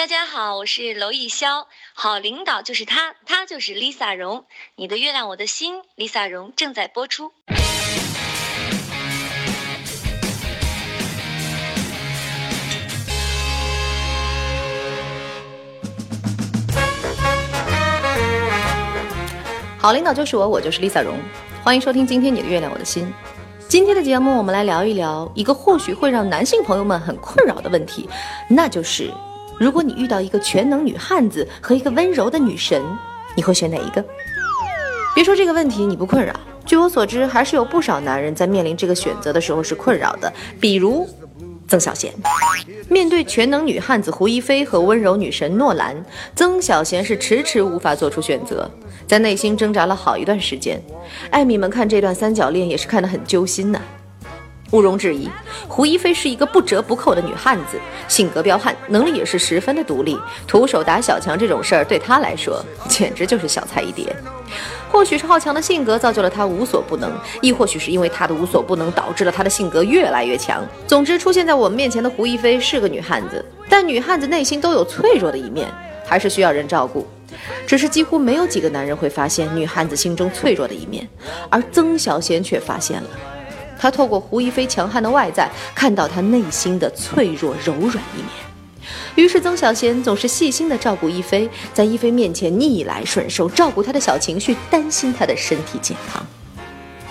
大家好，我是娄艺潇。好领导就是他，他就是 Lisa 荣。你的月亮我的心，Lisa 荣正在播出。好领导就是我，我就是 Lisa 荣。欢迎收听今天你的月亮我的心。今天的节目，我们来聊一聊一个或许会让男性朋友们很困扰的问题，那就是如果你遇到一个全能女汉子和一个温柔的女神，你会选哪一个？别说这个问题你不困扰，据我所知，还是有不少男人在面临这个选择的时候是困扰的，比如。曾小贤面对全能女汉子胡一菲和温柔女神诺兰，曾小贤是迟迟无法做出选择，在内心挣扎了好一段时间。艾米们看这段三角恋也是看得很揪心呐。毋庸置疑，胡一菲是一个不折不扣的女汉子，性格彪悍，能力也是十分的独立，徒手打小强这种事儿对她来说简直就是小菜一碟。或许是好强的性格造就了她无所不能，亦或许是因为她的无所不能导致了她的性格越来越强。总之，出现在我们面前的胡一菲是个女汉子，但女汉子内心都有脆弱的一面，还是需要人照顾。只是几乎没有几个男人会发现女汉子心中脆弱的一面，而曾小贤却发现了。他透过胡一菲强悍的外在，看到她内心的脆弱柔软一面。于是，曾小贤总是细心的照顾一菲，在一菲面前逆来顺受，照顾她的小情绪，担心她的身体健康。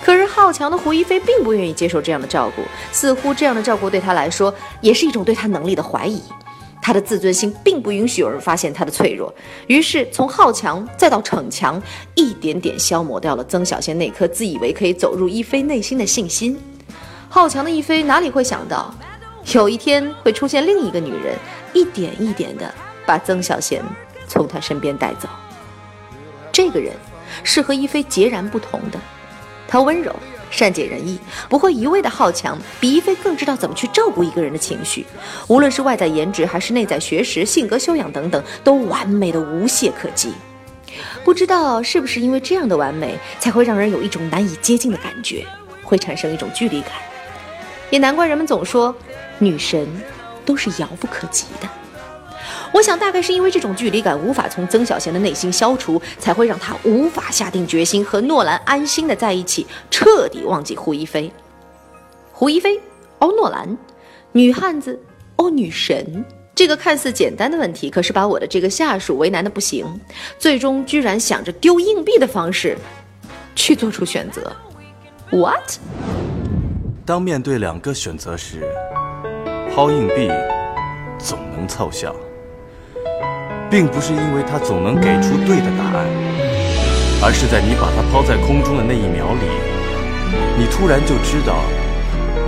可是，好强的胡一菲并不愿意接受这样的照顾，似乎这样的照顾对她来说也是一种对她能力的怀疑。他的自尊心并不允许有人发现他的脆弱，于是从好强再到逞强，一点点消磨掉了曾小贤那颗自以为可以走入一菲内心的信心。好强的一菲哪里会想到？有一天会出现另一个女人，一点一点的把曾小贤从他身边带走。这个人是和一菲截然不同的，他温柔、善解人意，不会一味的好强，比一菲更知道怎么去照顾一个人的情绪。无论是外在颜值，还是内在学识、性格修养等等，都完美的无懈可击。不知道是不是因为这样的完美，才会让人有一种难以接近的感觉，会产生一种距离感。也难怪人们总说。女神都是遥不可及的，我想大概是因为这种距离感无法从曾小贤的内心消除，才会让他无法下定决心和诺兰安心的在一起，彻底忘记胡一菲。胡一菲，哦，诺兰，女汉子，哦，女神，这个看似简单的问题，可是把我的这个下属为难的不行，最终居然想着丢硬币的方式去做出选择。What？当面对两个选择时。抛硬币总能凑效，并不是因为它总能给出对的答案，而是在你把它抛在空中的那一秒里，你突然就知道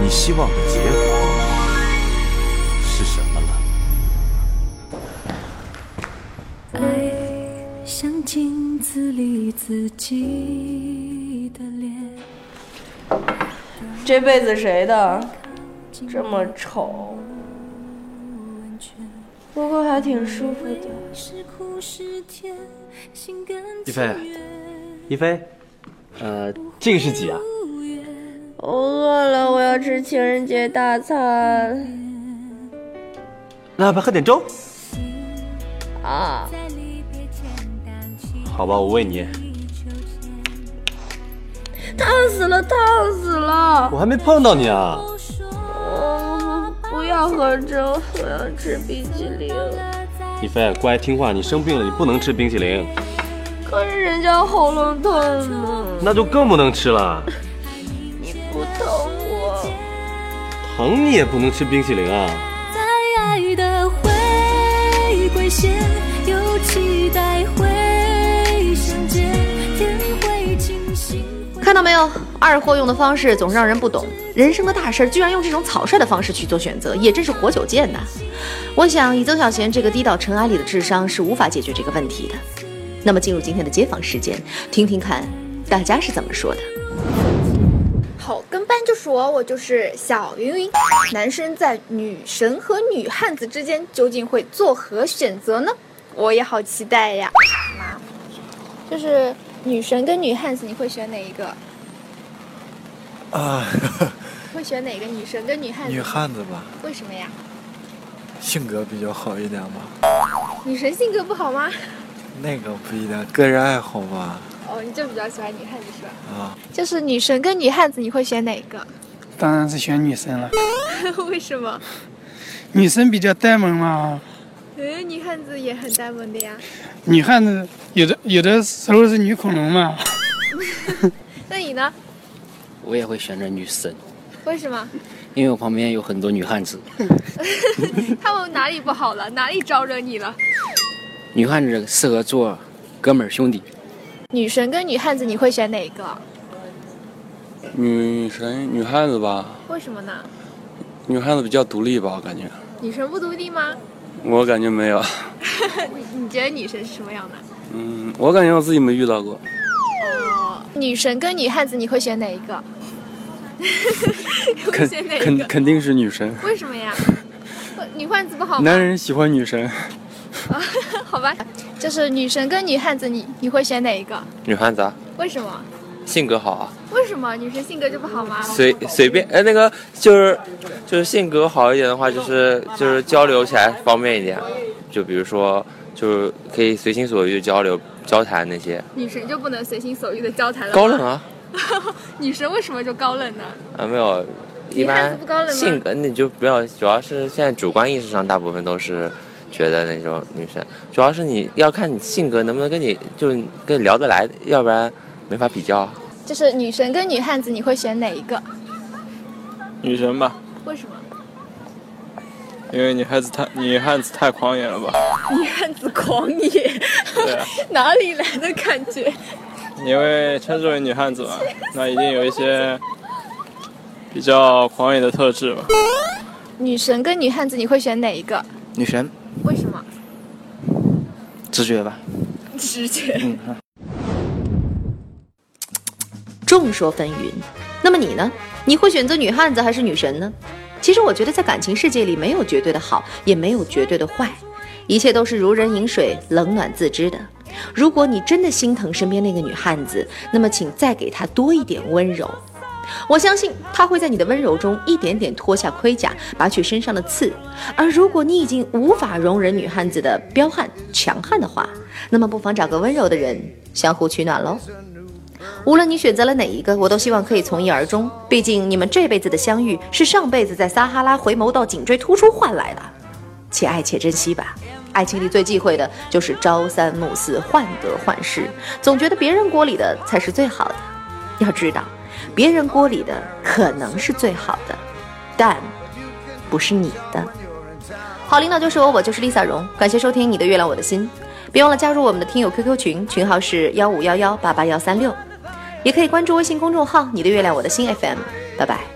你希望的结果是什么了。爱像镜子里自己的脸。这辈子谁的？这么丑，不过还挺舒服的。一菲，一菲，呃，这个是几啊？我饿了，我要吃情人节大餐。那要不要喝点粥？啊。好吧，我喂你。烫死了，烫死了！我还没碰到你啊。喝粥，我要吃冰淇淋。一菲，乖，听话，你生病了，你不能吃冰淇淋。可是人家喉咙痛呢。那就更不能吃了。你不疼我？疼你也不能吃冰淇淋啊。在爱的回归线，有期待会相见，天会清醒。看到没有？二货用的方式总是让人不懂，人生的大事居然用这种草率的方式去做选择，也真是活久见呐！我想以曾小贤这个低到尘埃里的智商是无法解决这个问题的。那么进入今天的街访时间，听听看大家是怎么说的。好，跟班就说，我就是小云云。男生在女神和女汉子之间究竟会作何选择呢？我也好期待呀！妈，就是女神跟女汉子，你会选哪一个？啊，会选哪个女神跟女汉子？女汉子吧。为什么呀？性格比较好一点吧。女神性格不好吗？那个不一定，个人爱好吧。哦，你就比较喜欢女汉子是吧？啊，就是女神跟女汉子，你会选哪个？当然是选女生了。为什么？女生比较呆萌嘛。哎，女汉子也很呆萌的呀。女汉子有的有的时候是女恐龙嘛。那你呢？我也会选择女神。为什么？因为我旁边有很多女汉子。他们哪里不好了？哪里招惹你了？女汉子适合做哥们儿兄弟。女神跟女汉子，你会选哪个？女神、女汉子吧。为什么呢？女汉子比较独立吧，我感觉。女神不独立吗？我感觉没有。你 你觉得女神是什么样的？嗯，我感觉我自己没遇到过。哦，女神跟女汉子，你会选哪一个？肯肯肯定是女神。为什么呀？女汉子不好吗？男人喜欢女神。好吧，就是女神跟女汉子，你你会选哪一个？女汉子啊。为什么？性格好啊。为什么女神性格就不好吗？随随便哎，那个就是就是性格好一点的话，就是就是交流起来方便一点，就比如说就是可以随心所欲交流交谈那些。女神就不能随心所欲的交谈了高冷啊。女神为什么就高冷呢？啊，没有，一般性格你就不要，主要是现在主观意识上大部分都是觉得那种女生，主要是你要看你性格能不能跟你就跟你聊得来，要不然没法比较。就是女神跟女汉子，你会选哪一个？女神吧。为什么？因为女汉子太女汉子太狂野了吧？女汉子狂野？对啊。哪里来的感觉？因为称之为女汉子嘛，那一定有一些比较狂野的特质吧。女神跟女汉子，你会选哪一个？女神。为什么？直觉吧。直觉。嗯。众说纷纭，那么你呢？你会选择女汉子还是女神呢？其实我觉得在感情世界里没有绝对的好，也没有绝对的坏，一切都是如人饮水，冷暖自知的。如果你真的心疼身边那个女汉子，那么请再给她多一点温柔。我相信她会在你的温柔中一点点脱下盔甲，拔去身上的刺。而如果你已经无法容忍女汉子的彪悍强悍的话，那么不妨找个温柔的人相互取暖喽。无论你选择了哪一个，我都希望可以从一而终。毕竟你们这辈子的相遇是上辈子在撒哈拉回眸到颈椎突出换来的，且爱且珍惜吧。爱情里最忌讳的就是朝三暮四、患得患失，总觉得别人锅里的才是最好的。要知道，别人锅里的可能是最好的，但不是你的。好领导就是我，我就是 Lisa 荣。感谢收听你的月亮我的心，别忘了加入我们的听友 QQ 群，群号是幺五幺幺八八幺三六。也可以关注微信公众号“你的月亮我的心 FM”，拜拜。